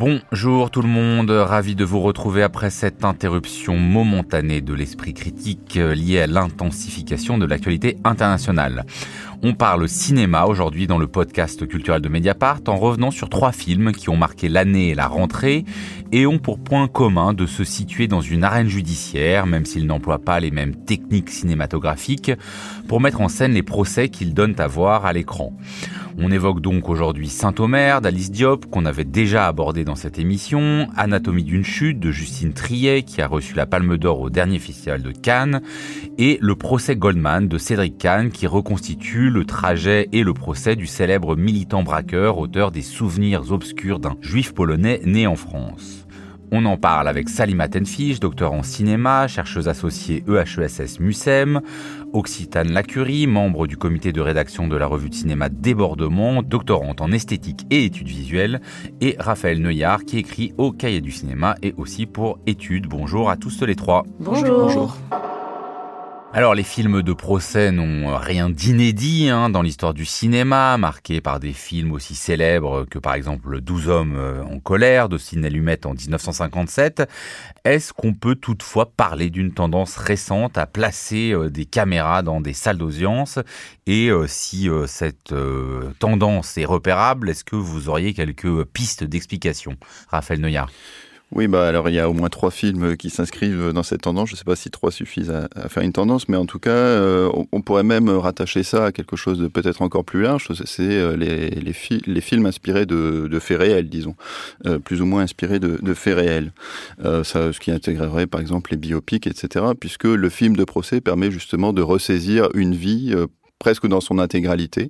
Bonjour tout le monde, ravi de vous retrouver après cette interruption momentanée de l'esprit critique euh, liée à l'intensification de l'actualité internationale. On parle cinéma aujourd'hui dans le podcast culturel de Mediapart en revenant sur trois films qui ont marqué l'année et la rentrée et ont pour point commun de se situer dans une arène judiciaire, même s'ils n'emploient pas les mêmes techniques cinématographiques, pour mettre en scène les procès qu'ils donnent à voir à l'écran. On évoque donc aujourd'hui Saint-Omer d'Alice Diop qu'on avait déjà abordé dans cette émission, Anatomie d'une chute de Justine Triet qui a reçu la Palme d'Or au dernier festival de Cannes et le procès Goldman de Cédric Kahn qui reconstitue le trajet et le procès du célèbre militant braqueur auteur des souvenirs obscurs d'un juif polonais né en France. On en parle avec Salima Tenfish, docteur en cinéma, chercheuse associée EHESS MUSEM, Occitane Lacurie, membre du comité de rédaction de la revue de cinéma Débordement, doctorante en esthétique et études visuelles, et Raphaël Neuillard qui écrit au Cahier du cinéma et aussi pour études. Bonjour à tous les trois. Bonjour. Bonjour. Alors les films de procès n'ont rien d'inédit hein, dans l'histoire du cinéma, marqués par des films aussi célèbres que par exemple 12 hommes euh, en colère de Sidney Lumet en 1957. Est-ce qu'on peut toutefois parler d'une tendance récente à placer euh, des caméras dans des salles d'audience? Et euh, si cette tendance est repérable, est-ce que vous auriez quelques pistes d'explication Raphaël Neuillard oui, bah alors il y a au moins trois films qui s'inscrivent dans cette tendance. Je ne sais pas si trois suffisent à, faire une tendance, mais en tout cas, euh, on, pourrait même rattacher ça à quelque chose de peut-être encore plus large. C'est euh, les, les, films inspirés de, faits réels, disons, euh, plus ou moins inspirés de, faits réels. ce qui intégrerait par exemple les biopics, etc., puisque le film de procès permet justement de ressaisir une vie presque dans son intégralité,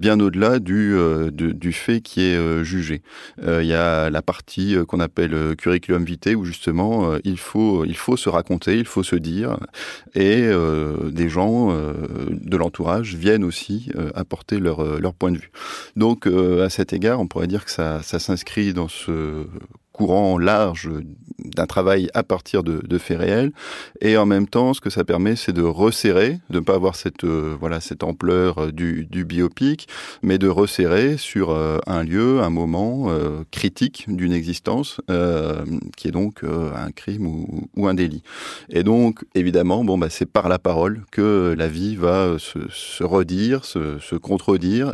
bien au-delà du, euh, du fait qui est euh, jugé. Euh, il y a la partie qu'on appelle curriculum vitae où justement il faut il faut se raconter, il faut se dire, et des gens de l'entourage viennent aussi apporter leur leur point de vue. Donc à cet égard, on pourrait dire que ça ça s'inscrit dans ce courant large d'un travail à partir de, faits réels. Et en même temps, ce que ça permet, c'est de resserrer, de ne pas avoir cette, euh, voilà, cette ampleur euh, du, du, biopic, mais de resserrer sur euh, un lieu, un moment critique d'une existence, qui est donc un crime ou, un délit. Et donc, évidemment, bon, bah, c'est par la parole que la vie va se, redire, se, contredire.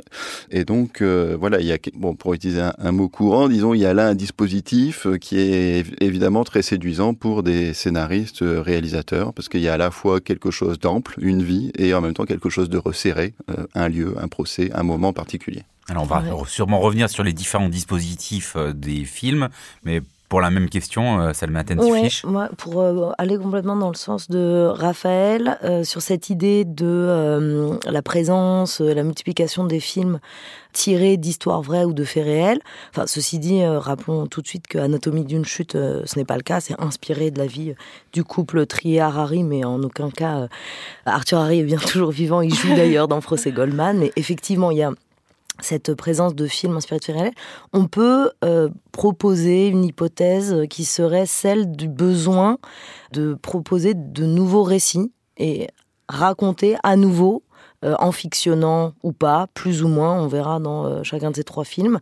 Et donc, voilà, il y a, bon, pour utiliser un mot courant, disons, il y a là un dispositif euh, qui est évidemment très séduisant pour des scénaristes, euh, réalisateurs, parce qu'il y a à la fois quelque chose d'ample, une vie, et en même temps quelque chose de resserré, euh, un lieu, un procès, un moment particulier. Alors on va sûrement revenir sur les différents dispositifs des films, mais pour la même question, euh, Salma ouais, moi, Pour euh, aller complètement dans le sens de Raphaël, euh, sur cette idée de la présence, la multiplication des films tirés d'histoires vraies ou de faits réels. Enfin, ceci dit, rappelons tout de suite que Anatomie d'une chute, ce n'est pas le cas. C'est inspiré de la vie du couple Trier-Harari, mais en aucun cas, Arthur Harry est bien toujours vivant. Il joue d'ailleurs dans Procès Goldman. Mais effectivement, il y a cette présence de films inspirés de faits on peut euh, proposer une hypothèse qui serait celle du besoin de proposer de nouveaux récits et raconter à nouveau euh, en fictionnant ou pas, plus ou moins, on verra dans euh, chacun de ces trois films,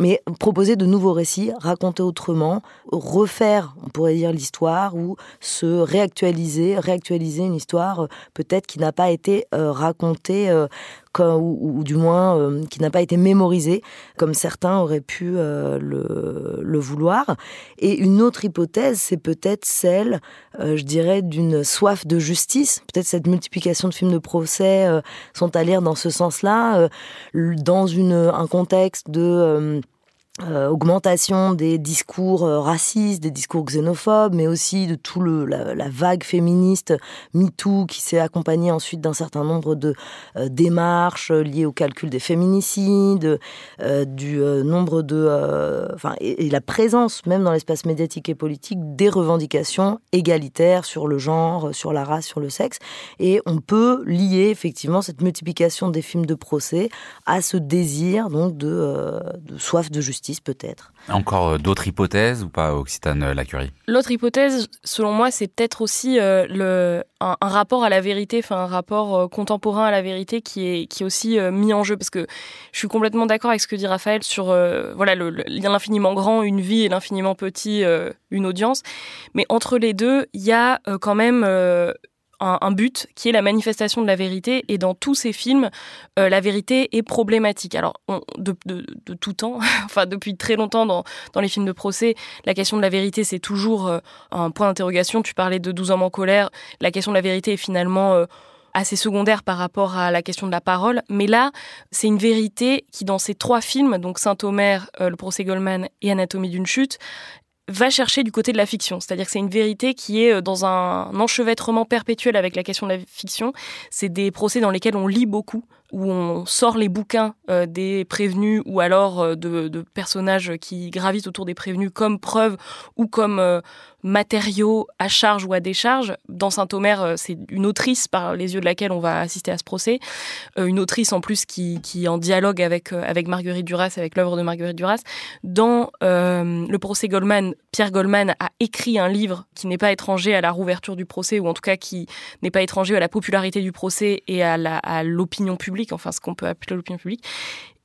mais proposer de nouveaux récits, raconter autrement, refaire, on pourrait dire, l'histoire ou se réactualiser, réactualiser une histoire peut-être qui n'a pas été racontée ou, du moins euh, qui n'a pas été mémorisé, comme certains auraient pu euh, le, vouloir. Et une autre hypothèse, c'est peut-être celle, euh, je dirais, d'une soif de justice. Peut-être cette multiplication de films de procès sont à lire dans ce sens-là, dans un contexte de euh, augmentation des discours euh, racistes, des discours xénophobes, mais aussi de tout le la, vague féministe MeToo qui s'est accompagnée ensuite d'un certain nombre de euh, démarches liées au calcul des féminicides, du nombre de, enfin et, la présence même dans l'espace médiatique et politique des revendications égalitaires sur le genre, sur la race, sur le sexe, et on peut lier effectivement cette multiplication des films de procès à ce désir donc de, de soif de justice peut-être. Encore euh, d'autres hypothèses ou pas, Occitane euh, Lacurie L'autre hypothèse, selon moi, c'est peut-être aussi euh, le, un, rapport à la vérité, enfin un rapport contemporain à la vérité qui est, qui est aussi mis en jeu. Parce que je suis complètement d'accord avec ce que dit Raphaël sur voilà, l'infiniment grand, une vie, et l'infiniment petit, une audience. Mais entre les deux, il y a quand même un, but qui est la manifestation de la vérité. Et dans tous ces films, euh, la vérité est problématique. Alors, de, tout temps, enfin depuis très longtemps dans, dans, les films de procès, la question de la vérité, c'est toujours euh, un point d'interrogation. Tu parlais de 12 hommes en colère. La question de la vérité est finalement... Euh, assez secondaire par rapport à la question de la parole. Mais là, c'est une vérité qui, dans ces trois films, donc Saint-Omer, Le procès Goldman et Anatomie d'une chute, va chercher du côté de la fiction. C'est-à-dire que c'est une vérité qui est euh, dans un enchevêtrement perpétuel avec la question de la fiction. C'est des procès dans lesquels on lit beaucoup, où on sort les bouquins euh, des prévenus ou alors euh, de, personnages qui gravitent autour des prévenus comme preuve ou comme matériaux à charge ou à décharge. Dans Saint-Omer, c'est une autrice par les yeux de laquelle on va assister à ce procès. une autrice en plus qui, qui en dialogue avec, avec Marguerite Duras, avec l'œuvre de Marguerite Duras. Dans le procès Goldman, Pierre Goldman a écrit un livre qui n'est pas étranger à la rouverture du procès, ou en tout cas qui n'est pas étranger à la popularité du procès et à l'opinion publique, enfin ce qu'on peut appeler l'opinion publique.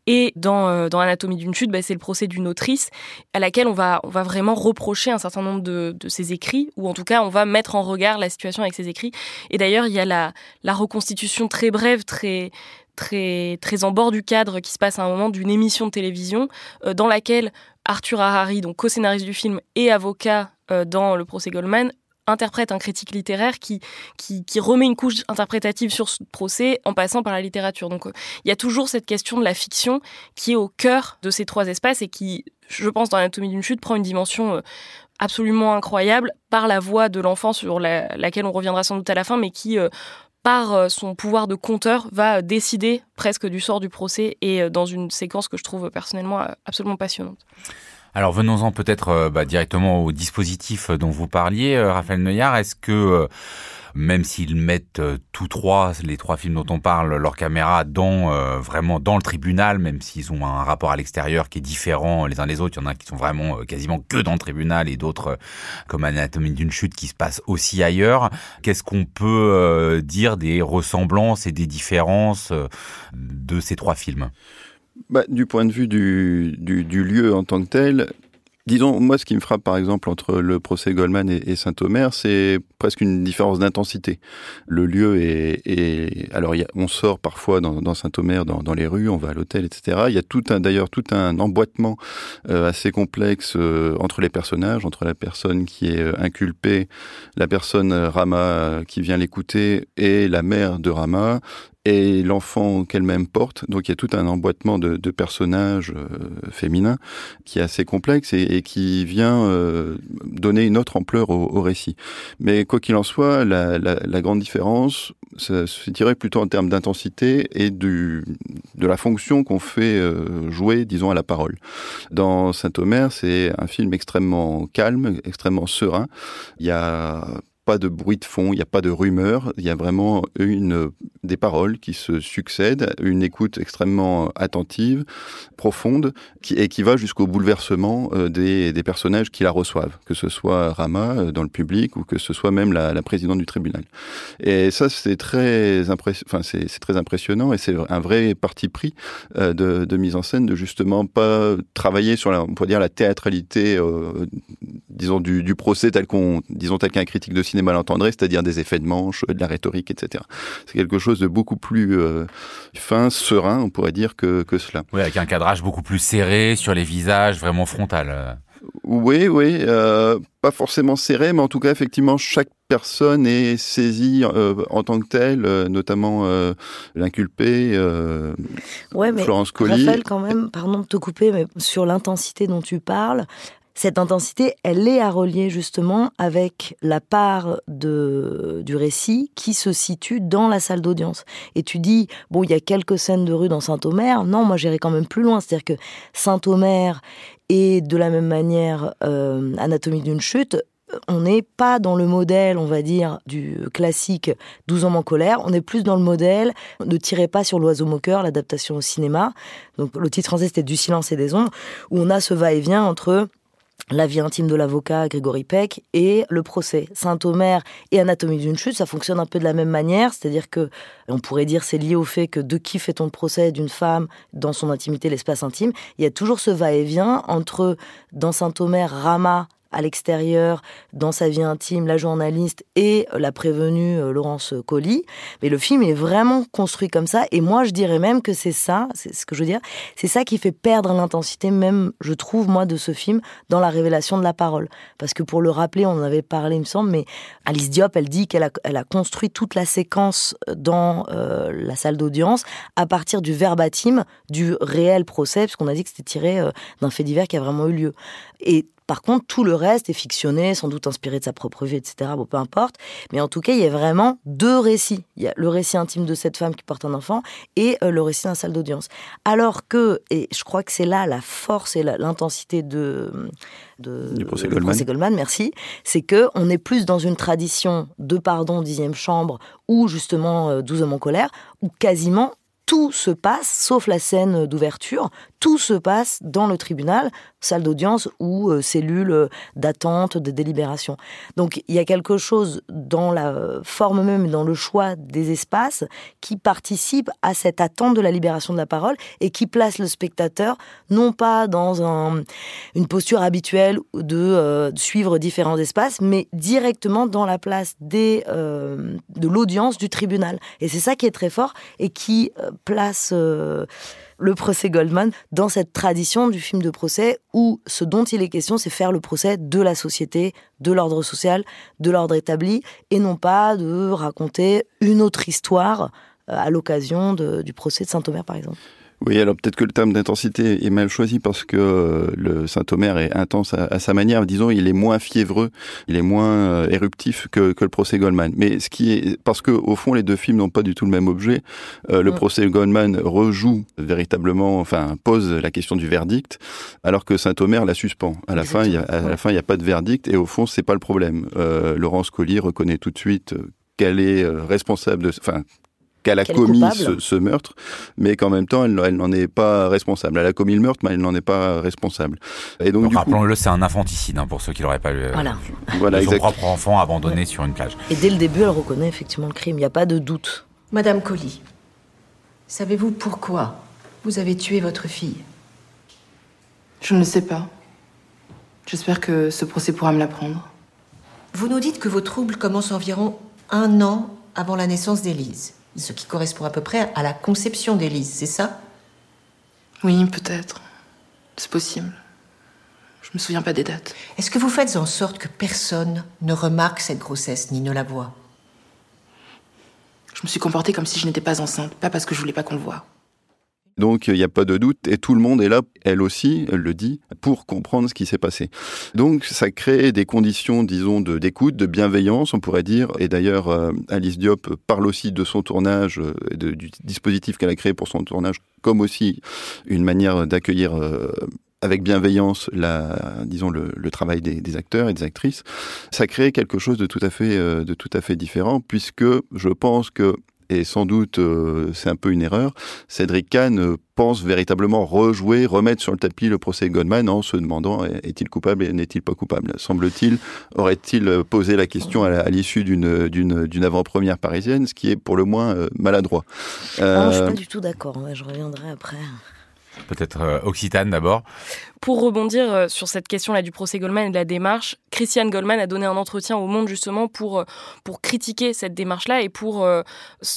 Et dans, euh, Anatomie d'une chute, bah, c'est le procès d'une autrice à laquelle on va, vraiment reprocher un certain nombre de, de, ses écrits, ou en tout cas on va mettre en regard la situation avec ses écrits. Et d'ailleurs, il y a la, la reconstitution très brève, très, très, très en bord du cadre qui se passe à un moment d'une émission de télévision euh, dans laquelle Arthur Harari, donc co-scénariste du film et avocat euh, dans le procès Goldman, interprète un critique littéraire qui, qui, remet une couche interprétative sur ce procès en passant par la littérature. Donc euh, il y a toujours cette question de la fiction qui est au cœur de ces trois espaces et qui, je pense, dans l'anatomie d'une chute, prend une dimension absolument incroyable par la voix de l'enfant sur laquelle on reviendra sans doute à la fin, mais qui par euh, son pouvoir de compteur, va décider presque du sort du procès et euh, dans une séquence que je trouve personnellement euh, absolument passionnante. Alors venons-en peut-être bah, directement au dispositif dont vous parliez, Raphaël Neuillard. Est-ce que même s'ils mettent euh, tous trois, les trois films dont on parle, leur caméra dans euh, vraiment dans le tribunal, même s'ils ont un rapport à l'extérieur qui est différent les uns des autres. Il y en a qui sont vraiment euh, quasiment que dans le tribunal et d'autres, comme Anatomie d'une chute, qui se passe aussi ailleurs. Qu'est-ce qu'on peut dire des ressemblances et des différences de ces trois films? Bah, du point de vue du, lieu en tant que tel, Disons, moi, ce qui me frappe, par exemple, entre le procès Goldman et, Saint-Omer, c'est presque une différence d'intensité. Le lieu est, alors, on sort parfois dans, Saint-Omer, dans, les rues, on va à l'hôtel, etc. Il y a tout d'ailleurs, tout un emboîtement euh, assez complexe euh, entre les personnages, entre la personne qui est euh, inculpée, la personne Rama qui vient l'écouter et la mère de Rama, et l'enfant qu'elle-même porte. Donc il y a tout un emboîtement de, de personnages euh, féminins qui est assez complexe et, et qui vient euh, donner une autre ampleur au, au récit. Mais quoi qu'il en soit, la, la, la, grande différence ça se plutôt en termes d'intensité et du, de la fonction qu'on fait euh, jouer, disons, à la parole. Dans Saint-Omer, c'est un film extrêmement calme, extrêmement serein. Il y a pas de bruit de fond, il n'y a pas de rumeur, il y a vraiment une, des paroles qui se succèdent, une écoute extrêmement attentive, profonde, et qui va jusqu'au bouleversement euh, des, des, personnages qui la reçoivent, que ce soit Rama euh, dans le public ou que ce soit même la, la présidente du tribunal. Et ça, c'est très, impressionnant et c'est un vrai parti pris euh, de, de, mise en scène de justement pas travailler sur la, on pourrait dire la théâtralité, disons du, du procès tel qu'on, disons tel qu'un critique de cinéma cinéma l'entendrait, c'est-à-dire des effets de manche, de la rhétorique, etc. C'est quelque chose de beaucoup plus euh, fin, serein, on pourrait dire, que, que cela. Oui, avec un cadrage beaucoup plus serré sur les visages, vraiment frontal. Oui, oui, euh, pas forcément serré, mais en tout cas, effectivement, chaque personne est saisie euh, en tant que telle, euh, notamment euh, l'inculpé, ouais, mais Florence Colli. Raphaël, quand même, pardon de te couper, mais sur l'intensité dont tu parles, cette intensité, elle est à relier justement avec la part de, du récit qui se situe dans la salle d'audience. Et tu dis, bon, il y a quelques scènes de rue dans Saint-Omer. Non, moi j'irais quand même plus loin. C'est-à-dire que Saint-Omer et de la même manière euh, Anatomie d'une chute, on n'est pas dans le modèle, on va dire, du classique 12 hommes en colère, on est plus dans le modèle Ne tirez pas sur l'oiseau moqueur, l'adaptation au cinéma. Donc le titre français c'était Du silence et des ombres, où on a ce va-et-vient entre la vie intime de l'avocat Grégory Peck et le procès. Saint-Omer et Anatomie d'une chute, ça fonctionne un peu de la même manière, c'est-à-dire que on pourrait dire c'est lié au fait que de qui fait-on le procès d'une femme dans son intimité, l'espace intime. Il y a toujours ce va-et-vient entre dans Saint-Omer, Rama à l'extérieur, dans sa vie intime, la journaliste et la prévenue euh, Laurence Colli. Mais le film est vraiment construit comme ça. Et moi, je dirais même que c'est ça, c'est ce que je veux dire, c'est ça qui fait perdre l'intensité, même, je trouve, moi, de ce film, dans la révélation de la parole. Parce que pour le rappeler, on en avait parlé, il me semble, mais Alice Diop, elle dit qu'elle a, construit toute la séquence dans euh, la salle d'audience à partir du verbatim du réel procès, puisqu'on a dit que c'était tiré euh, d'un fait divers qui a vraiment eu lieu. Et par contre, tout le reste est fictionné, sans doute inspiré de sa propre vie, etc. Bon, peu importe. Mais en tout cas, il y a vraiment deux récits. Il y a le récit intime de cette femme qui porte un enfant et euh, le récit d'un salle d'audience. Alors que, et je crois que c'est là la force et l'intensité de, de, du procès Goldman. Goldman, merci, c'est que on est plus dans une tradition de pardon dixième chambre ou justement 12 euh, hommes en colère, où quasiment tout se passe, sauf la scène d'ouverture, tout se passe dans le tribunal, salle d'audience ou euh, cellule euh, d'attente, de délibération. Donc il y a quelque chose dans la forme même, dans le choix des espaces, qui participe à cette attente de la libération de la parole et qui place le spectateur non pas dans une posture habituelle de euh, suivre différents espaces, mais directement dans la place de l'audience du tribunal. Et c'est ça qui est très fort et qui place le procès Goldman dans cette tradition du film de procès où ce dont il est question, c'est faire le procès de la société, de l'ordre social, de l'ordre établi, et non pas de raconter une autre histoire euh, à l'occasion du procès de Saint-Omer, par exemple. Oui, alors peut-être que le terme d'intensité est mal choisi parce que euh, le Saint-Omer est intense à, sa manière. Disons, il est moins fiévreux, il est moins euh, éruptif que, que, le procès Goldman. Mais ce qui est parce que au fond, les deux films n'ont pas du tout le même objet. Euh, le procès Goldman rejoue véritablement, enfin pose la question du verdict, alors que Saint-Omer la suspend. À la fin, il y a, à la fin, il n'y a pas de verdict et au fond, c'est pas le problème. Laurence Collier reconnaît tout de suite qu'elle est responsable de, enfin, qu'elle a commis ce, meurtre, mais qu'en même temps, elle, n'en est pas responsable. Elle a commis le meurtre, mais elle n'en est pas responsable. Et donc, rappelons-le, c'est un infanticide hein, pour ceux qui l'auraient pas lu. Voilà. voilà son propre enfant abandonné sur une plage. Et dès le début, elle reconnaît effectivement le crime. Il n'y a pas de doute. Madame Colli, savez-vous pourquoi vous avez tué votre fille? Je ne le sais pas. J'espère que ce procès pourra me l'apprendre. Vous nous dites que vos troubles commencent environ un an avant la naissance d'Élise ce qui correspond à peu près à la conception d'Élise, c'est ça? Oui, peut-être. C'est possible. Je me souviens pas des dates. Est-ce que vous faites en sorte que personne ne remarque cette grossesse ni ne la voit? Je me suis comportée comme si je n'étais pas enceinte, pas parce que je voulais pas qu'on le voie. Donc il n'y a pas de doute et tout le monde est là, elle aussi, elle le dit, pour comprendre ce qui s'est passé. Donc ça crée des conditions, disons, de d'écoute, de bienveillance, on pourrait dire. Et d'ailleurs, euh, Alice Diop parle aussi de son tournage, euh, du dispositif qu'elle a créé pour son tournage, comme aussi une manière d'accueillir euh, avec bienveillance la, disons le, travail des, des, acteurs et des actrices, ça crée quelque chose de tout à fait, de tout à fait différent, puisque je pense que et sans doute euh, c'est un peu une erreur, Cédric Kahn euh, pense véritablement rejouer, remettre sur le tapis le procès Goldman en se demandant est-il coupable et n'est-il pas coupable? Semble-t-il, aurait-il posé la question à l'issue d'une, d'une, d'une avant-première parisienne, ce qui est pour le moins euh, maladroit. Euh... je suis pas du tout d'accord, je reviendrai après. Peut-être euh, Occitane d'abord. Pour rebondir euh, sur cette question-là du procès Goldman et de la démarche, Christiane Goldman a donné un entretien au Monde justement pour, euh, pour critiquer cette démarche-là et pour...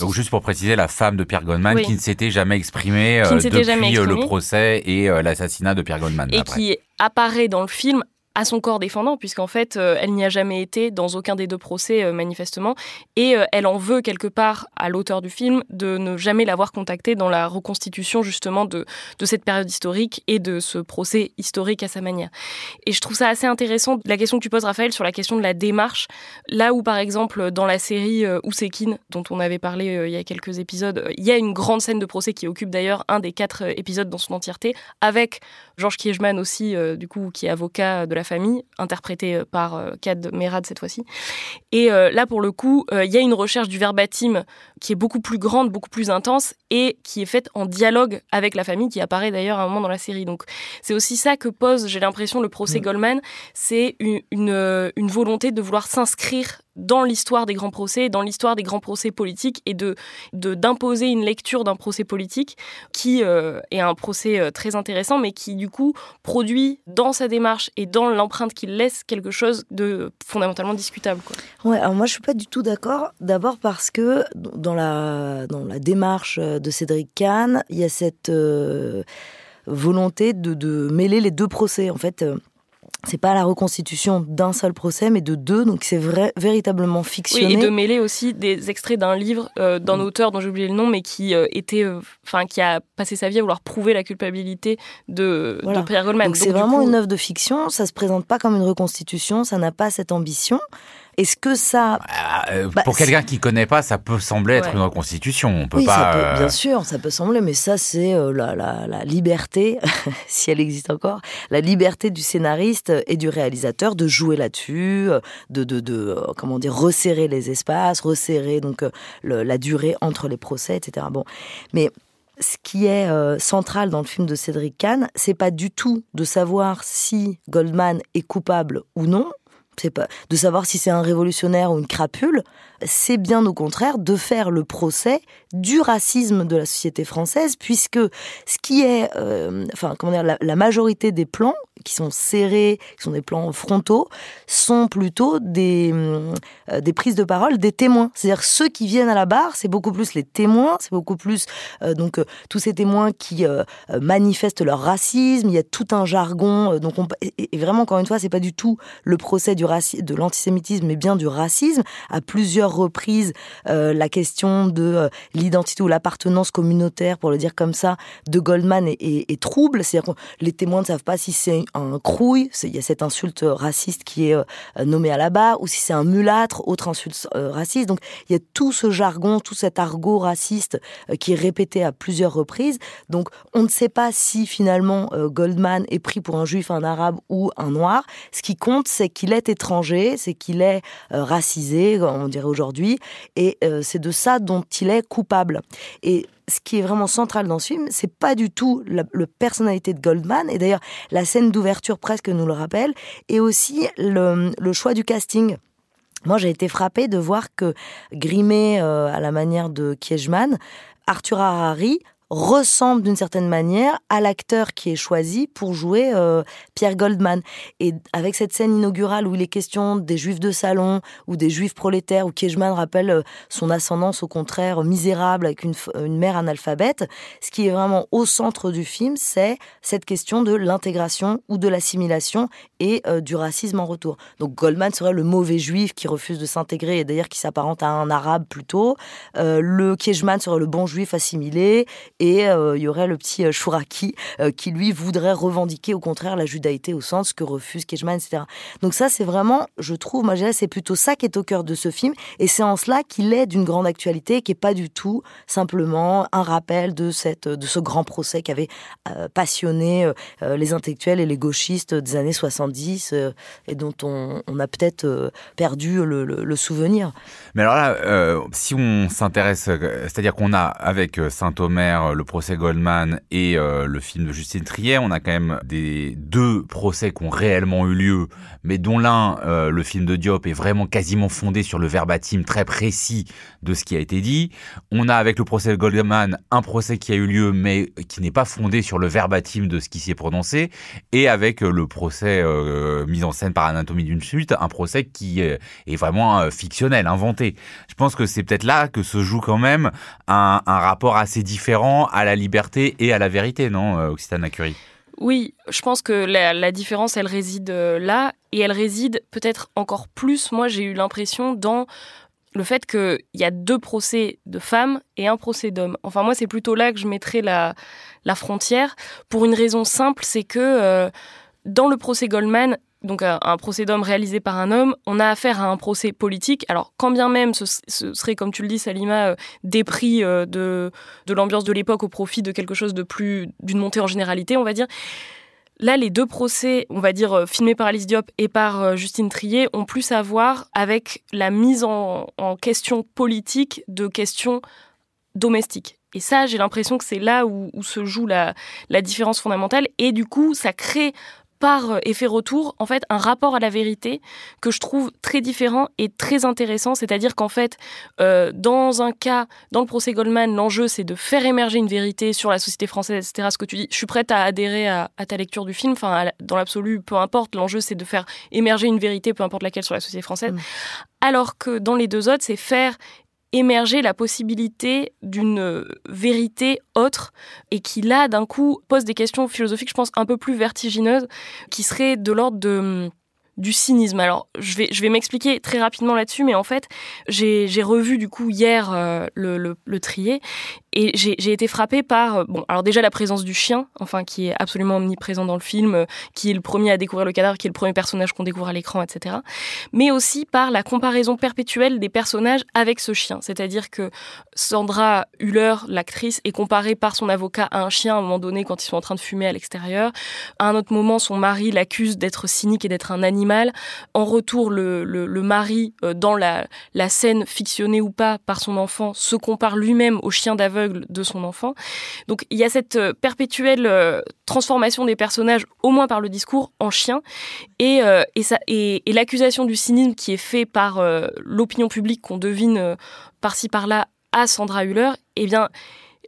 Donc juste pour préciser, la femme de Pierre Goldman qui ne s'était jamais exprimée depuis jamais le procès et l'assassinat de Pierre Goldman. Et qui apparaît dans le film à son corps défendant, puisqu'en fait, euh, elle n'y a jamais été dans aucun des deux procès, euh, manifestement. Et euh, elle en veut quelque part à l'auteur du film de ne jamais l'avoir contacté dans la reconstitution, justement, de, de cette période historique et de ce procès historique à sa manière. Et je trouve ça assez intéressant, la question que tu poses, Raphaël, sur la question de la démarche. Là où, par exemple, dans la série Oussekine, dont on avait parlé il y a quelques épisodes, il y a une grande scène de procès qui occupe d'ailleurs un des quatre épisodes dans son entièreté, avec Georges Kiechman aussi, du coup, qui est avocat de la famille, interprété euh, par euh, Kad Merad cette fois-ci. Et euh, là, pour le coup, il y a une recherche du verbatim qui est beaucoup plus grande, beaucoup plus intense et qui est faite en dialogue avec la famille, qui apparaît d'ailleurs à un moment dans la série. Donc, c'est aussi ça que pose, j'ai l'impression, le procès mm. Goldman. C'est une, une, volonté de vouloir s'inscrire dans l'histoire des grands procès, dans l'histoire des grands procès politiques et de d'imposer une lecture d'un procès politique qui est un procès très intéressant, mais qui du coup produit dans sa démarche et dans l'empreinte qu'il laisse quelque chose de fondamentalement discutable. Quoi. Ouais, alors moi je suis pas du tout d'accord. D'abord parce que dans la, dans la démarche de Cédric Kahn, il y a cette euh, volonté de, de, mêler les deux procès. En fait, euh, c'est pas la reconstitution d'un seul procès, mais de deux, donc c'est vrai, véritablement fictionné. Oui, et de mêler aussi des extraits d'un livre euh, d'un mm. auteur dont j'ai oublié le nom, mais qui euh, était, euh, enfin, qui a passé sa vie à vouloir prouver la culpabilité de, Pierre Goldman. Donc c'est vraiment une œuvre de fiction. Ça se présente pas comme une reconstitution, ça n'a pas cette ambition. Est-ce que ça... Ah, euh, bah, pour quelqu'un qui connaît pas, ça peut sembler être une reconstitution. On peut oui, pas, ça peut, euh, bien sûr, ça peut sembler, mais ça c'est euh, la, la, la, liberté, si elle existe encore, la liberté du scénariste et du réalisateur de jouer là-dessus, de, de, de, comment dire, resserrer les espaces, resserrer donc la durée entre les procès, etc. Bon, mais ce qui est central dans le film de Cédric Kahn, c'est pas du tout de savoir si Goldman est coupable ou non, de savoir si c'est un révolutionnaire ou une crapule, c'est bien au contraire de faire le procès du racisme de la société française, puisque ce qui est, euh, enfin comment dire, la, majorité des plans qui sont serrés, qui sont des plans frontaux, sont plutôt des euh, des prises de parole des témoins. C'est-à-dire ceux qui viennent à la barre, c'est beaucoup plus les témoins, c'est beaucoup plus euh, donc tous ces témoins qui manifestent leur racisme. Il y a tout un jargon. donc on, et, vraiment encore une fois, c'est pas du tout le procès du de l'antisémitisme, mais bien du racisme à plusieurs reprise euh, la question de euh, l'identité ou l'appartenance communautaire, pour le dire comme ça, de Goldman est, trouble. C'est-à-dire que les témoins ne savent pas si c'est un crouille, il y a cette insulte raciste qui est euh, nommée à la barre, ou si c'est un mulâtre, autre insulte raciste. Donc il y a tout ce jargon, tout cet argot raciste qui est répété à plusieurs reprises. Donc on ne sait pas si finalement Goldman est pris pour un juif, un arabe ou un noir. Ce qui compte, c'est qu'il est étranger, c'est qu'il est racisé, on dirait aujourd'hui, et euh, c'est de ça dont il est coupable. Et ce qui est vraiment central dans ce film, c'est pas du tout la, personnalité de Goldman, et d'ailleurs la scène d'ouverture presque nous le rappelle, et aussi le, choix du casting. Moi, j'ai été frappée de voir que grimé euh, à la manière de Kiechman, Arthur Harari ressemble d'une certaine manière à l'acteur qui est choisi pour jouer euh, Pierre Goldman. Et avec cette scène inaugurale où il est question des juifs de salon ou des juifs prolétaires, où Kiechman rappelle euh, son ascendance au contraire misérable avec une, une mère analphabète, ce qui est vraiment au centre du film, c'est cette question de l'intégration ou de l'assimilation et euh, du racisme en retour. Donc Goldman serait le mauvais juif qui refuse de s'intégrer et d'ailleurs qui s'apparente à un arabe plutôt. le Kiechman serait le bon juif assimilé et euh, il y aurait le petit euh, Chouraki euh, qui lui voudrait revendiquer au contraire la judaïté au sens que refuse Kejman, etc. Donc ça c'est vraiment, je trouve, moi c'est plutôt ça qui est au cœur de ce film et c'est en cela qu'il est d'une grande actualité, qui est pas du tout simplement un rappel de cette de ce grand procès qui avait passionné les intellectuels et les gauchistes des années 70 et dont on, a peut-être perdu le, souvenir. Mais alors là, si on s'intéresse, c'est-à-dire qu'on a avec Saint-Omer euh, le procès Goldman et euh, le film de Justine Trier, on a quand même des deux procès qui ont réellement eu lieu, mais dont l'un, euh, le film de Diop, est vraiment quasiment fondé sur le verbatim très précis de ce qui a été dit. On a avec le procès Goldman un procès qui a eu lieu, mais qui n'est pas fondé sur le verbatim de ce qui s'y est prononcé, et avec le procès mis en scène par Anatomie d'une suite, un procès qui est vraiment fictionnel, inventé. Je pense que c'est peut-être là que se joue quand même un rapport assez différent à la liberté et à la vérité, non, euh, Occitane Curie Oui, je pense que la, différence, elle réside euh, là, et elle réside peut-être encore plus, moi j'ai eu l'impression, dans le fait qu'il y a deux procès de femmes et un procès d'hommes. Enfin, moi, c'est plutôt là que je mettrais la, frontière, pour une raison simple, c'est que euh, dans le procès Goldman, donc un, procès d'homme réalisé par un homme, on a affaire à un procès politique. Alors, quand bien même ce, serait, comme tu le dis, Salima, euh, euh, de, de l'ambiance de l'époque au profit de quelque chose de plus, d'une montée en généralité, on va dire. Là, les deux procès, on va dire, euh, filmés par Alice Diop et par Justine Trier, ont plus à voir avec la mise en, question politique de questions domestiques. Et ça, j'ai l'impression que c'est là où, se joue la, différence fondamentale. Et du coup, ça crée par euh, effet retour, en fait, un rapport à la vérité que je trouve très différent et très intéressant. C'est-à-dire qu'en fait, euh, dans un cas, dans le procès Goldman, l'enjeu, c'est de faire émerger une vérité sur la société française, etc. Ce que tu dis, je suis prête à adhérer à, ta lecture du film. Enfin, dans l'absolu, peu importe. L'enjeu, c'est de faire émerger une vérité, peu importe laquelle, sur la société française. Mm. Alors que dans les deux autres, c'est faire émerger la possibilité d'une euh, vérité autre et qui là d'un coup pose des questions philosophiques je pense un peu plus vertigineuses qui seraient de l'ordre de hum, du cynisme. Alors, je vais, je vais m'expliquer très rapidement là-dessus, mais en fait, j'ai revu du coup hier euh, le, le, le, trier et j'ai été frappée par, euh, bon, alors déjà la présence du chien, enfin, qui est absolument omniprésent dans le film, euh, qui est le premier à découvrir le cadavre, qui est le premier personnage qu'on découvre à l'écran, etc. Mais aussi par la comparaison perpétuelle des personnages avec ce chien. C'est-à-dire que Sandra Hüller, l'actrice, est comparée par son avocat à un chien à un moment donné quand ils sont en train de fumer à l'extérieur. À un autre moment, son mari l'accuse d'être cynique et d'être un animal. En retour, le, le, mari, euh, dans la, la scène fictionnée ou pas par son enfant, se compare lui-même au chien d'aveugle de son enfant. Donc il y a cette euh, perpétuelle euh, transformation des personnages, au moins par le discours, en chien. Et, euh, et, et, l'accusation du cynisme qui est fait par l'opinion publique qu'on devine par-ci par-là à Sandra Hüller, eh bien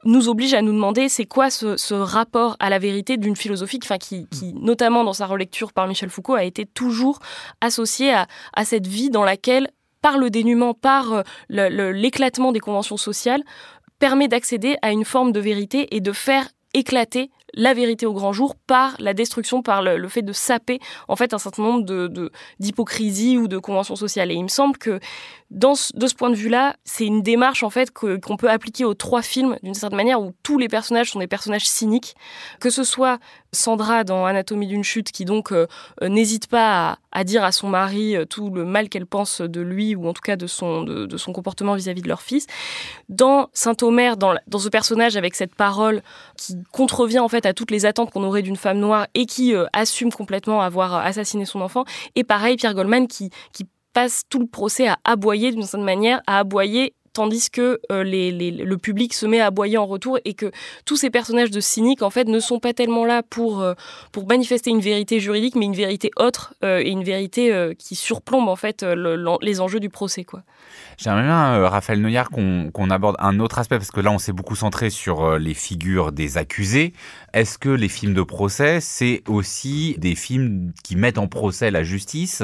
nous oblige à nous demander c'est quoi ce, rapport à la vérité d'une philosophie enfin, qui, notamment dans sa relecture par Michel Foucault, a été toujours associée à, à cette vie dans laquelle par le dénuement, par l'éclatement des conventions sociales, permet d'accéder à une forme de vérité et de faire éclater la vérité au grand jour par la destruction, par le, fait de saper en fait un certain nombre de d'hypocrisie ou de conventions sociales. Et il me semble que dans de ce point de vue-là, c'est une démarche en fait qu'on peut appliquer aux trois films d'une certaine manière où tous les personnages sont des personnages cyniques, que ce soit Sandra dans Anatomie d'une chute qui donc euh, euh, n'hésite pas à, dire à son mari euh, tout le mal qu'elle pense de lui ou en tout cas de son, de, son comportement vis-à-vis de leur fils. Dans Saint-Omer, dans, dans ce personnage avec cette parole qui contrevient en fait à toutes les attentes qu'on aurait d'une femme noire et qui assume complètement avoir assassiné son enfant. Et pareil, Pierre Goldman qui, qui passe tout le procès à aboyer d'une certaine manière, à aboyer tandis que euh, le public se met à aboyer en retour et que tous ces personnages de cyniques en fait ne sont pas tellement là pour euh, pour manifester une vérité juridique mais une vérité autre euh, et une vérité qui surplombe en fait les enjeux du procès quoi. J'aimerais bien Raphaël Neuillard qu'on aborde un autre aspect parce que là on s'est beaucoup centré sur les figures des accusés. Est-ce que les films de procès c'est aussi des films qui mettent en procès la justice?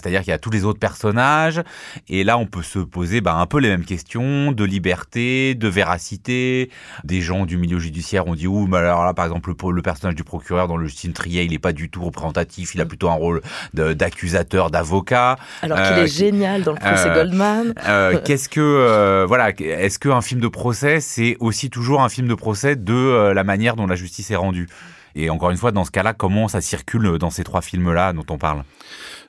C'est-à-dire qu'il y a tous les autres personnages et là on peut se poser bah, un peu les mêmes questions de liberté, de véracité. Des gens du milieu judiciaire ont dit ouh, mais alors là, par exemple, le, le personnage du procureur dans le Justine Trier, il n'est pas du tout représentatif. Il a plutôt un rôle d'accusateur, d'avocat. Alors qu'il est euh, génial dans le procès euh, Goldman. Euh, qu'est-ce que voilà, est-ce qu'un film de procès, c'est aussi toujours un film de procès de la manière dont la justice est rendue Et encore une fois, dans ce cas-là, comment ça circule dans ces trois films-là dont on parle?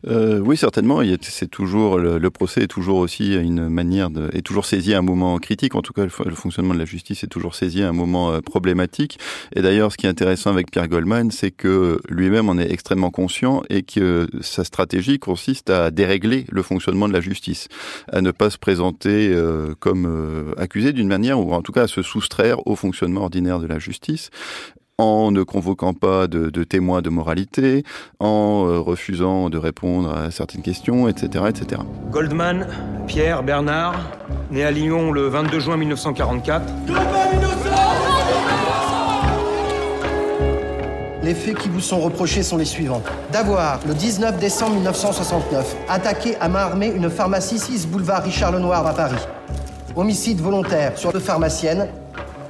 Euh, oui, certainement. C'est toujours le, procès est toujours aussi une manière de est toujours saisi à un moment critique. En tout cas, le, fonctionnement de la justice est toujours saisi à un moment euh, problématique. Et d'ailleurs, ce qui est intéressant avec Pierre Goldman, c'est que lui-même en est extrêmement conscient et que sa stratégie consiste à dérégler le fonctionnement de la justice, à ne pas se présenter euh, comme accusé d'une manière ou en tout cas à se soustraire au fonctionnement ordinaire de la justice en ne convoquant pas de, témoins de moralité, en euh, refusant de répondre à certaines questions, etc., etc. Goldman, Pierre Bernard, né à Lyon le 22 juin 1944. Les faits qui vous sont reprochés sont les suivants. D'avoir, le 19 décembre 1969, attaqué à main armée une pharmacie 6 boulevard Richard Lenoir à Paris. Homicide volontaire sur deux pharmaciennes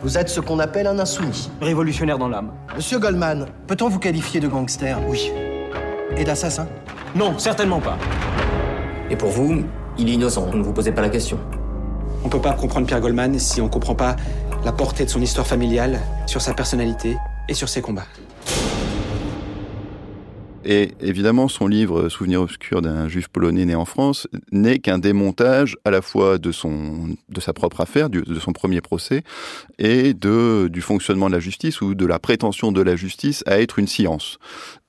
Vous êtes ce qu'on appelle un insoumis. Révolutionnaire dans l'âme. Monsieur Goldman, peut-on vous qualifier de gangster? Oui. Et d'assassin? Non, certainement pas. Et pour vous, il est innocent, ne vous posez pas la question. On peut pas comprendre Pierre Goldman si on comprend pas la portée de son histoire familiale, sur sa personnalité et sur ses combats. Et évidemment, son livre Souvenir obscur d'un juif polonais né en France n'est qu'un démontage à la fois de son de sa propre affaire, de son premier procès, et de du fonctionnement de la justice ou de la prétention de la justice à être une science.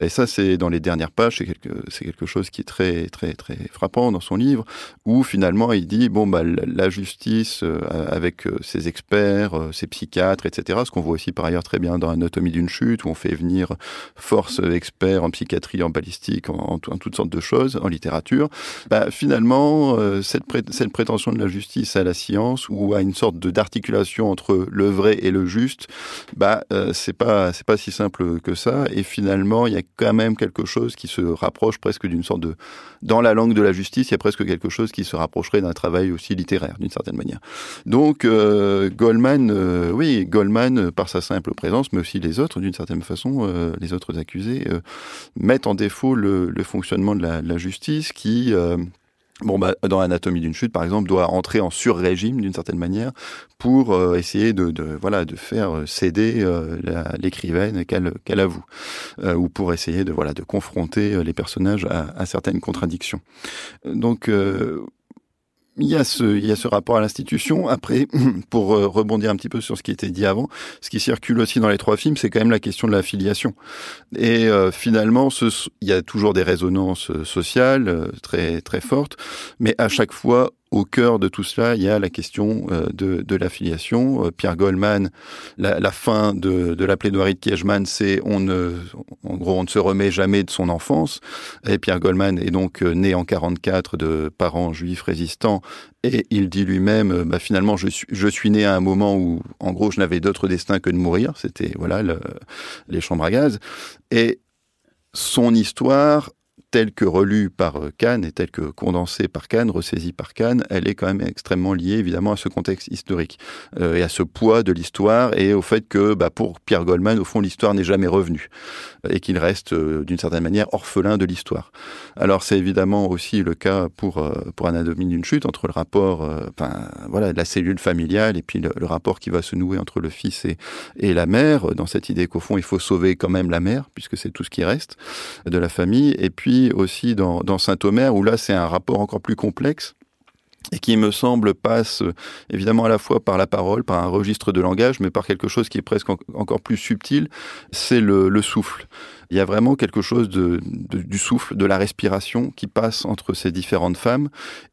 Et ça, c'est dans les dernières pages, c'est quelque quelque chose qui est très très très frappant dans son livre, où finalement il dit bon bah la justice euh, avec euh, ses experts, euh, ses psychiatres, etc. Ce qu'on voit aussi par ailleurs très bien dans Anatomie d'une chute, où on fait venir force experts en psychiatrie en balistique, en, toutes sortes de choses, en littérature, bah, finalement, cette, pré cette, prétention de la justice à la science ou à une sorte d'articulation entre le vrai et le juste, bah, c'est pas pas si simple que ça. Et finalement, il y a quand même quelque chose qui se rapproche presque d'une sorte de dans la langue de la justice, il y a presque quelque chose qui se rapprocherait d'un travail aussi littéraire d'une certaine manière. Donc euh, Goldman, euh, oui, Goldman par sa simple présence, mais aussi les autres d'une certaine façon, euh, les autres accusés mettent en défaut le, le fonctionnement de la, de la justice qui euh, Bon, bah, dans Anatomie d'une chute, par exemple, doit entrer en sur-régime d'une certaine manière pour euh, essayer de, voilà de faire céder euh, l'écrivaine qu'elle qu'elle avoue, euh, ou pour essayer de voilà de confronter les personnages à, à certaines contradictions. Donc il y a ce, il y a ce rapport à l'institution. Après, pour euh, rebondir un petit peu sur ce qui était dit avant, ce qui circule aussi dans les trois films, c'est quand même la question de la filiation. Et euh, finalement, il y a toujours des résonances euh, sociales très très fortes, mais à chaque fois, au cœur de tout cela, il y a la question euh, de, de l'affiliation. Euh, Pierre Goldman, la, la fin de, de, la plaidoirie de Kiechman, c'est on ne, en gros, on ne se remet jamais de son enfance. Et Pierre Goldman est donc euh, né en 44 de parents juifs résistants. Et il dit lui-même, bah, finalement, je suis, je suis né à un moment où, en gros, je n'avais d'autre destin que de mourir. C'était voilà le, les chambres à gaz. Et son histoire telle que relue par Kahn et telle que condensée par Kahn, ressaisie par Kahn, elle est quand même extrêmement liée évidemment à ce contexte historique euh, et à ce poids de l'histoire et au fait que bah, pour Pierre Goldman, au fond, l'histoire n'est jamais revenue et qu'il reste euh, d'une certaine manière orphelin de l'histoire. Alors c'est évidemment aussi le cas pour euh, pour Anatomie d'une chute entre le rapport, euh, enfin voilà, de la cellule familiale et puis le, le, rapport qui va se nouer entre le fils et et la mère dans cette idée qu'au fond il faut sauver quand même la mère puisque c'est tout ce qui reste de la famille et puis aussi dans, Saint-Omer, où là c'est un rapport encore plus complexe et qui me semble passe évidemment à la fois par la parole, par un registre de langage, mais par quelque chose qui est presque en encore plus subtil, c'est le, le, souffle. Il y a vraiment quelque chose de, du souffle, de la respiration qui passe entre ces différentes femmes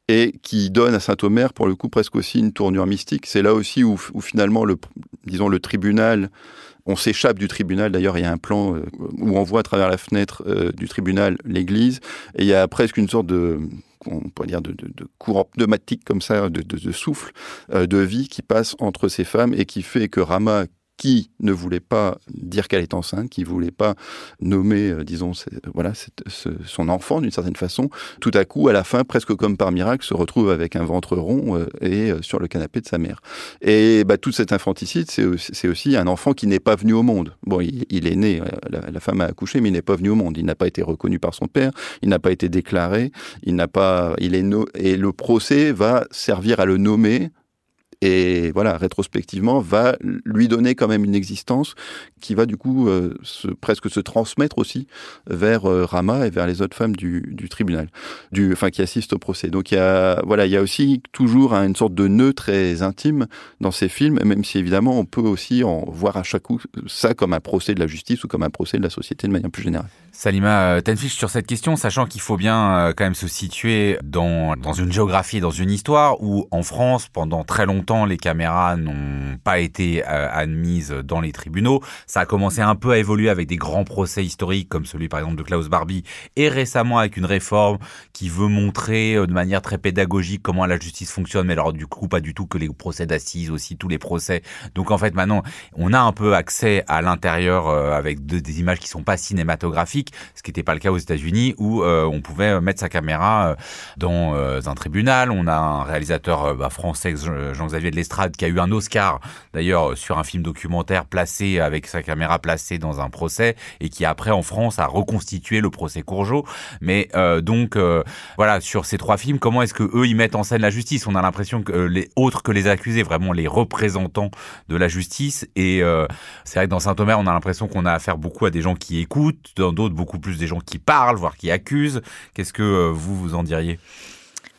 et qui donne à Saint-Omer, pour le coup, presque aussi une tournure mystique. C'est là aussi où, où finalement, le, disons, le tribunal on s'échappe du tribunal. D'ailleurs, il y a un plan euh, où on voit à travers la fenêtre euh, du tribunal l'église, et il y a presque une sorte de on pourrait dire de, courant pneumatique comme ça, de souffle, euh, de vie qui passe entre ces femmes et qui fait que Rama, qui ne voulait pas dire qu'elle est enceinte, qui voulait pas nommer, euh, disons, voilà, ce, son enfant d'une certaine façon, tout à coup, à la fin, presque comme par miracle, se retrouve avec un ventre rond euh, et euh, sur le canapé de sa mère. Et bah, tout cet infanticide, c'est aussi, un enfant qui n'est pas venu au monde. Bon, il, est né, la, femme a accouché, mais il n'est pas venu au monde. Il n'a pas été reconnu par son père, il n'a pas été déclaré, il n'a pas, il est et le procès va servir à le nommer et voilà, rétrospectivement, va lui donner quand même une existence qui va du coup euh, se, presque se transmettre aussi vers euh, Rama et vers les autres femmes du, tribunal, du, enfin qui assistent au procès. Donc il y a, voilà, il y a aussi toujours une sorte de nœud très intime dans ces films, même si évidemment on peut aussi en voir à chaque coup ça comme un procès de la justice ou comme un procès de la société de manière plus générale. Salima Tenfish sur cette question, sachant qu'il faut bien euh, quand même se situer dans, dans une géographie, dans une histoire où en France, pendant très longtemps longtemps les caméras n'ont pas été euh, admises dans les tribunaux. Ça a commencé un peu à évoluer avec des grands procès historiques comme celui par exemple de Klaus Barbie et récemment avec une réforme qui veut montrer euh, de manière très pédagogique comment la justice fonctionne mais alors du coup pas du tout que les procès d'assises aussi tous les procès. Donc en fait maintenant on a un peu accès à l'intérieur euh, avec de, des images qui sont pas cinématographiques, ce qui n'était pas le cas aux États-Unis où on pouvait mettre sa caméra dans un tribunal. On a un réalisateur bah, français Jean Xavier de l'Estrade, qui a eu un Oscar d'ailleurs sur un film documentaire placé avec sa caméra placée dans un procès et qui après en France a reconstitué le procès Courgeot. Mais euh, donc euh, voilà, sur ces trois films, comment est-ce que eux ils mettent en scène la justice? On a l'impression que les autres que les accusés, vraiment les représentants de la justice. Et c'est vrai que dans Saint-Omer, on a l'impression qu'on a affaire beaucoup à des gens qui écoutent, dans d'autres beaucoup plus des gens qui parlent, voire qui accusent. Qu'est-ce que vous vous en diriez?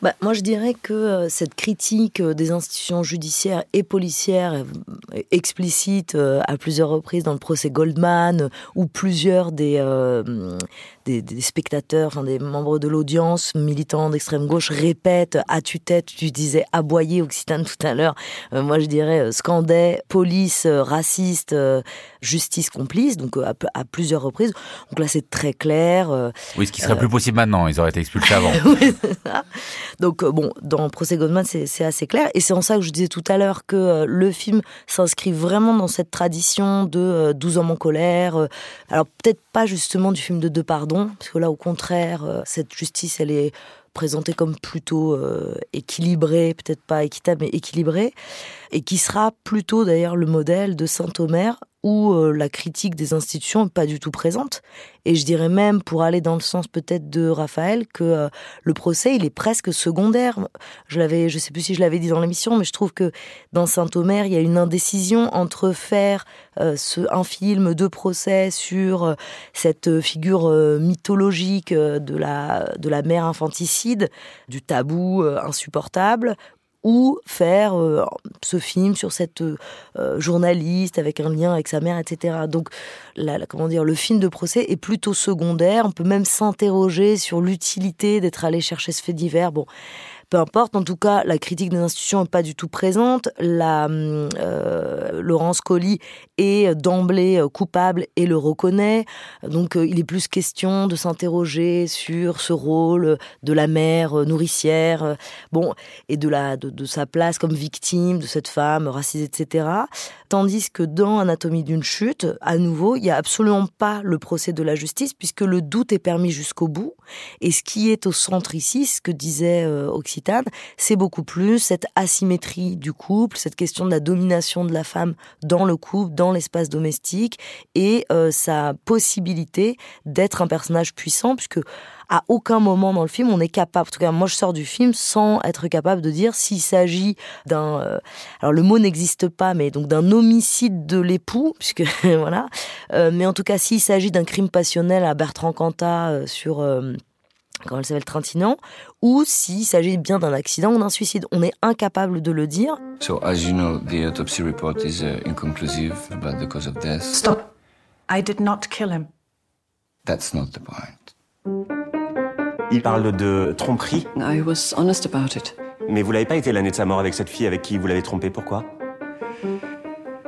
Bah, moi, je dirais que euh, cette critique euh, des institutions judiciaires et policières euh, explicite à plusieurs reprises dans le procès Goldman, où plusieurs des, des, spectateurs, enfin des membres de l'audience, militants d'extrême gauche, répètent à tue-tête, tu disais aboyer Occitane tout à l'heure, moi je dirais scandaient police raciste, justice complice, donc à, à, plusieurs reprises. Donc là c'est très clair. oui, ce qui serait plus possible maintenant, ils auraient été expulsés avant. oui, ça. Donc euh, bon, dans Procès Goldman, c'est assez clair. Et c'est en ça que je disais tout à l'heure que euh, le film s'inscrit vraiment dans cette tradition de 12 euh, hommes en colère. alors peut-être pas justement du film de Deux Pardons, parce que là au contraire, cette justice, elle est présentée comme plutôt équilibrée, peut-être pas équitable, mais équilibrée, et qui sera plutôt d'ailleurs le modèle de Saint-Omer, où euh, la critique des institutions n'est pas du tout présente. Et je dirais même, pour aller dans le sens peut-être de Raphaël, que euh, le procès, il est presque secondaire. Je l'avais, je sais plus si je l'avais dit dans l'émission, mais je trouve que dans Saint-Omer, il y a une indécision entre faire euh, ce, un film de procès sur cette figure mythologique de la, de la mère infanticide, du tabou insupportable, ou faire euh, ce film sur cette euh, journaliste avec un lien avec sa mère, etc. Donc, dire, le film de procès est plutôt secondaire. On peut même s'interroger sur l'utilité d'être allé chercher ce fait divers. Bon, peu importe, en tout cas, la critique des institutions n'est pas du tout présente. Euh, Laurence Colli est d'emblée euh, coupable et le reconnaît. Donc, euh, il est plus question de s'interroger sur ce rôle de la mère nourricière, bon, et de, la, de, sa place comme victime de cette femme racisée, etc. Tandis que dans Anatomie d'une chute, à nouveau, il n'y a absolument pas le procès de la justice puisque le doute est permis jusqu'au bout. Et ce qui est au centre ici, ce que disait C'est beaucoup plus cette asymétrie du couple, cette question de la domination de la femme dans le couple, dans l'espace domestique, et euh, sa possibilité d'être un personnage puissant, puisque à aucun moment dans le film on est capable, en tout cas moi je sors du film sans être capable de dire s'il s'agit d'un, euh, alors le mot n'existe pas, mais donc d'un homicide de l'époux, puisque voilà, euh, mais en tout cas s'il s'agit d'un crime passionnel à Bertrand Cantat sur comment elle s'appelle Trintignant, ou s'il s'agit bien d'un accident ou d'un suicide. On est incapable de le dire. So, as you know, the autopsy report is uh, inconclusive about the cause of death. Stop. I did not kill him. That's not the point. Il parle de tromperie. I was honest about it. Mais vous l'avez pas été l'année de sa mort avec cette fille avec qui vous l'avez trompé, pourquoi?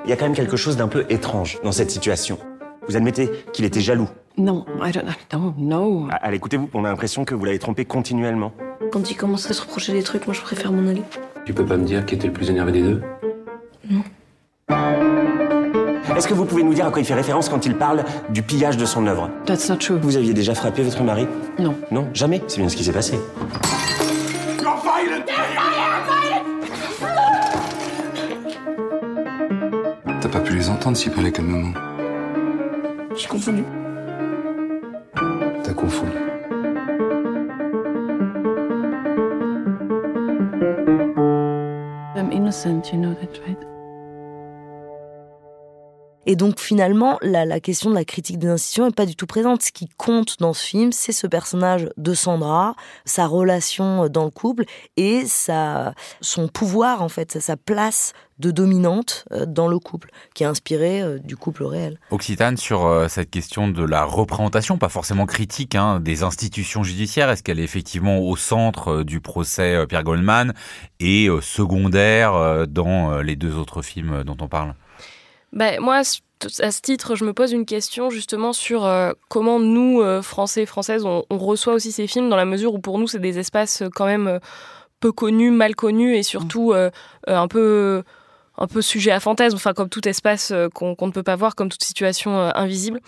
Il y a quand même quelque chose d'un peu étrange dans cette situation. Vous admettez qu'il était jaloux Non, I don't know, no. Allez, écoutez-vous, on a l'impression que vous l'avez trompé continuellement. Quand il commence à se reprocher des trucs, moi je préfère m'en aller. Tu peux pas me dire qui était le plus énervé des deux? Non. Est-ce que vous pouvez nous dire à quoi il fait référence quand il parle du pillage de son œuvre? That's not true. Vous aviez déjà frappé votre mari? Non. Non, jamais C'est bien ce qui s'est passé. T'as pas pu les entendre s'ils parlaient calmement? J'ai confondu. I'm innocent, you know that, right? Et donc finalement, la, question de la critique des institutions n'est pas du tout présente. Ce qui compte dans ce film, c'est ce personnage de Sandra, sa relation dans le couple et sa, son pouvoir en fait, sa place de dominante euh, dans le couple, qui est inspiré euh, du couple réel. Occitane, sur euh, cette question de la représentation, pas forcément critique, hein, des institutions judiciaires, est-ce qu'elle est effectivement au centre du procès Pierre Goldman et secondaire dans les deux autres films dont on parle? Bah, moi, à ce titre, je me pose une question justement sur euh, comment nous, euh, Français et Françaises, on, reçoit aussi ces films dans la mesure où pour nous, c'est des espaces euh, quand même peu connus, mal connus et surtout un peu un peu sujet à fantasme, enfin comme tout espace qu'on ne peut pas voir, comme toute situation invisible.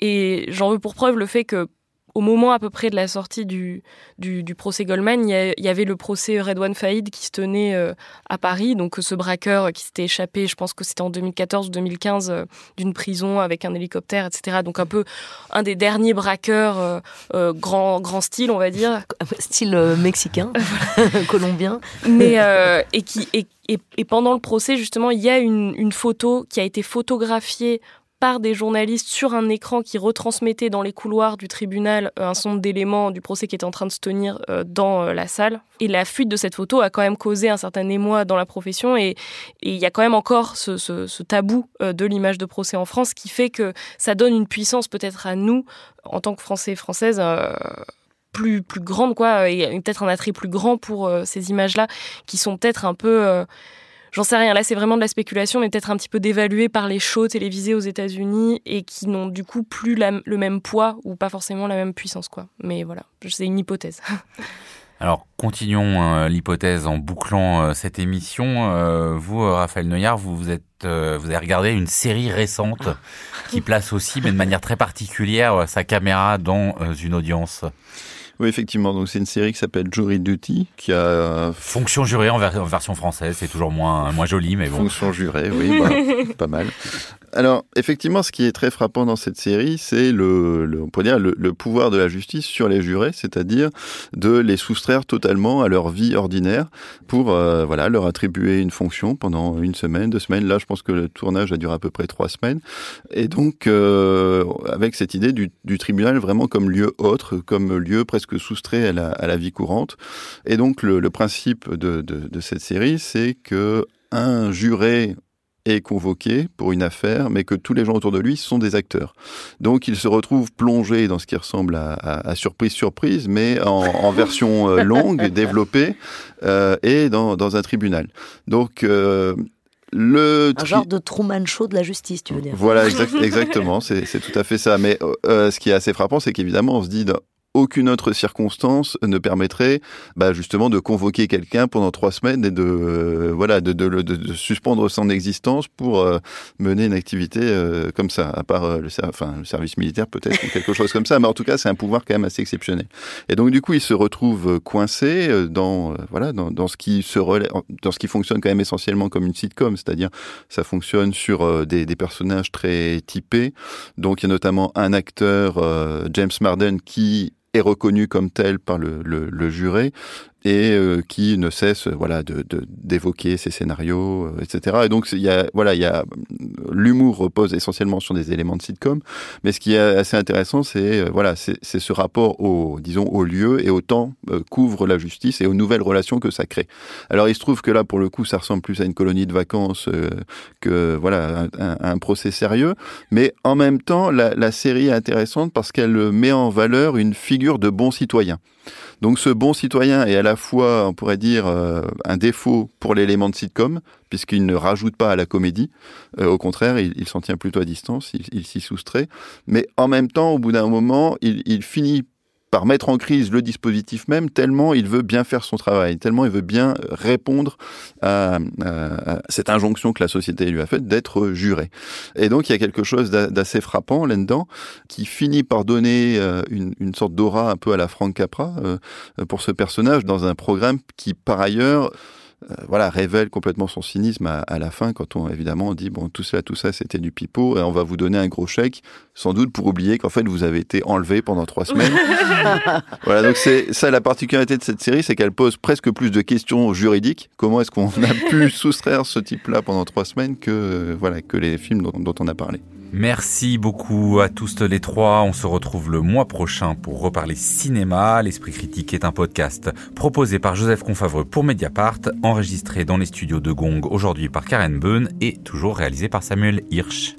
Et j'en veux pour preuve le fait que au moment à peu près de la sortie du, du, procès Goldman, il y, avait le procès Redouane Faïd qui se tenait euh, à Paris, donc ce braqueur qui s'était échappé, je pense que c'était en 2014 ou 2015, euh, d'une prison avec un hélicoptère, etc. Donc un peu un des derniers braqueurs euh, grand, grand style, on va dire. Style mexicain, colombien. Mais, et, qui, et, et, pendant le procès, justement, il y a une, une photo qui a été photographiée des journalistes sur un écran qui retransmettait dans les couloirs du tribunal euh, un son d'éléments du procès qui était en train de se tenir euh, dans euh, la salle. Et la fuite de cette photo a quand même causé un certain émoi dans la profession et il y a quand même encore ce, tabou de l'image de procès en France qui fait que ça donne une puissance peut-être à nous, en tant que Français et Françaises, plus, plus grande, quoi, et peut-être un attrait plus grand pour ces images-là qui sont peut-être un peu j'en sais rien. Là, c'est vraiment de la spéculation, mais peut-être un petit peu dévaluée par les shows télévisés aux États-Unis et qui n'ont du coup plus le même poids ou pas forcément la même puissance, quoi. Mais voilà, c'est une hypothèse. Alors, continuons euh, l'hypothèse en bouclant euh, cette émission. Euh, vous, Raphaël Neuillard, vous, vous, êtes, vous avez regardé une série récente qui place aussi, mais de manière très particulière, sa caméra dans une audience. Oui, effectivement. Donc c'est une série qui s'appelle Jury Duty, qui a euh, fonction jurée en, version française. C'est toujours moins moins joli, mais bon. Fonction jurée, oui, bah, pas mal. Alors, effectivement, ce qui est très frappant dans cette série, c'est le, on dire le, pouvoir de la justice sur les jurés, c'est-à-dire de les soustraire totalement à leur vie ordinaire pour, euh, voilà, leur attribuer une fonction pendant une semaine, deux semaines. Là, je pense que le tournage a duré à peu près trois semaines, et donc euh, avec cette idée du, tribunal vraiment comme lieu autre, comme lieu presque soustrait à la, vie courante. Et donc, le, principe de, de cette série, c'est que un juré est convoqué pour une affaire, mais que tous les gens autour de lui sont des acteurs. Donc il se retrouve plongé dans ce qui ressemble à, surprise surprise, mais en, version euh, longue, développée, euh, et dans, un tribunal. Donc euh, le un genre de Truman Show de la justice, tu veux dire Voilà, exactement, c'est tout à fait ça. Mais ce qui est assez frappant, c'est qu'évidemment, on se dit, aucune autre circonstance ne permettrait bah, justement de convoquer quelqu'un pendant trois semaines et de euh, voilà de, de, de, suspendre son existence pour euh, mener une activité euh, comme ça à part le, enfin, le service militaire peut-être ou quelque chose comme ça. Mais en tout cas c'est un pouvoir quand même assez exceptionnel. Et donc du coup il se retrouve coincé dans voilà dans, dans, ce qui se dans ce qui fonctionne quand même essentiellement comme une sitcom. C'est-à-dire ça fonctionne sur des, des, personnages très typés. Donc il y a notamment un acteur James Marden qui est reconnu comme tel par le, le, le juré et euh, qui ne cesse voilà de d'évoquer ces scénarios euh, etc et donc il y a voilà il y a l'humour repose essentiellement sur des éléments de sitcom. Mais ce qui est assez intéressant c'est euh, voilà c'est ce rapport au disons au lieu et au temps couvre la justice et aux nouvelles relations que ça crée. Alors il se trouve que là pour le coup ça ressemble plus à une colonie de vacances que voilà un, un, procès sérieux. Mais en même temps la, la série est intéressante parce qu'elle met en valeur une figure de bon citoyen donc ce bon citoyen est à la fois, on pourrait dire, euh, un défaut pour l'élément de sitcom, puisqu'il ne rajoute pas à la comédie. Euh, au contraire, il, s'en tient plutôt à distance, il, s'y soustrait. Mais en même temps, au bout d'un moment, il, il finit par mettre en crise le dispositif même, tellement il veut bien faire son travail, tellement il veut bien répondre à, cette injonction que la société lui a faite d'être juré. Et donc il y a quelque chose d'assez frappant là-dedans qui finit par donner euh, une, sorte d'aura un peu à la Frank Capra euh, pour ce personnage dans un programme qui par ailleurs voilà, révèle complètement son cynisme à, la fin quand on évidemment dit bon tout ça tout ça c'était du pipeau et on va vous donner un gros chèque sans doute pour oublier qu'en fait vous avez été enlevé pendant trois semaines. voilà donc c'est ça la particularité de cette série c'est qu'elle pose presque plus de questions juridiques. Comment est-ce qu'on a pu soustraire ce type-là pendant trois semaines que voilà que les films dont on a parlé? Merci beaucoup à tous les trois. On se retrouve le mois prochain pour reparler cinéma. L'Esprit Critique est un podcast proposé par Joseph Confavreux pour Mediapart, enregistré dans les studios de Gong aujourd'hui par Karen Beun et toujours réalisé par Samuel Hirsch.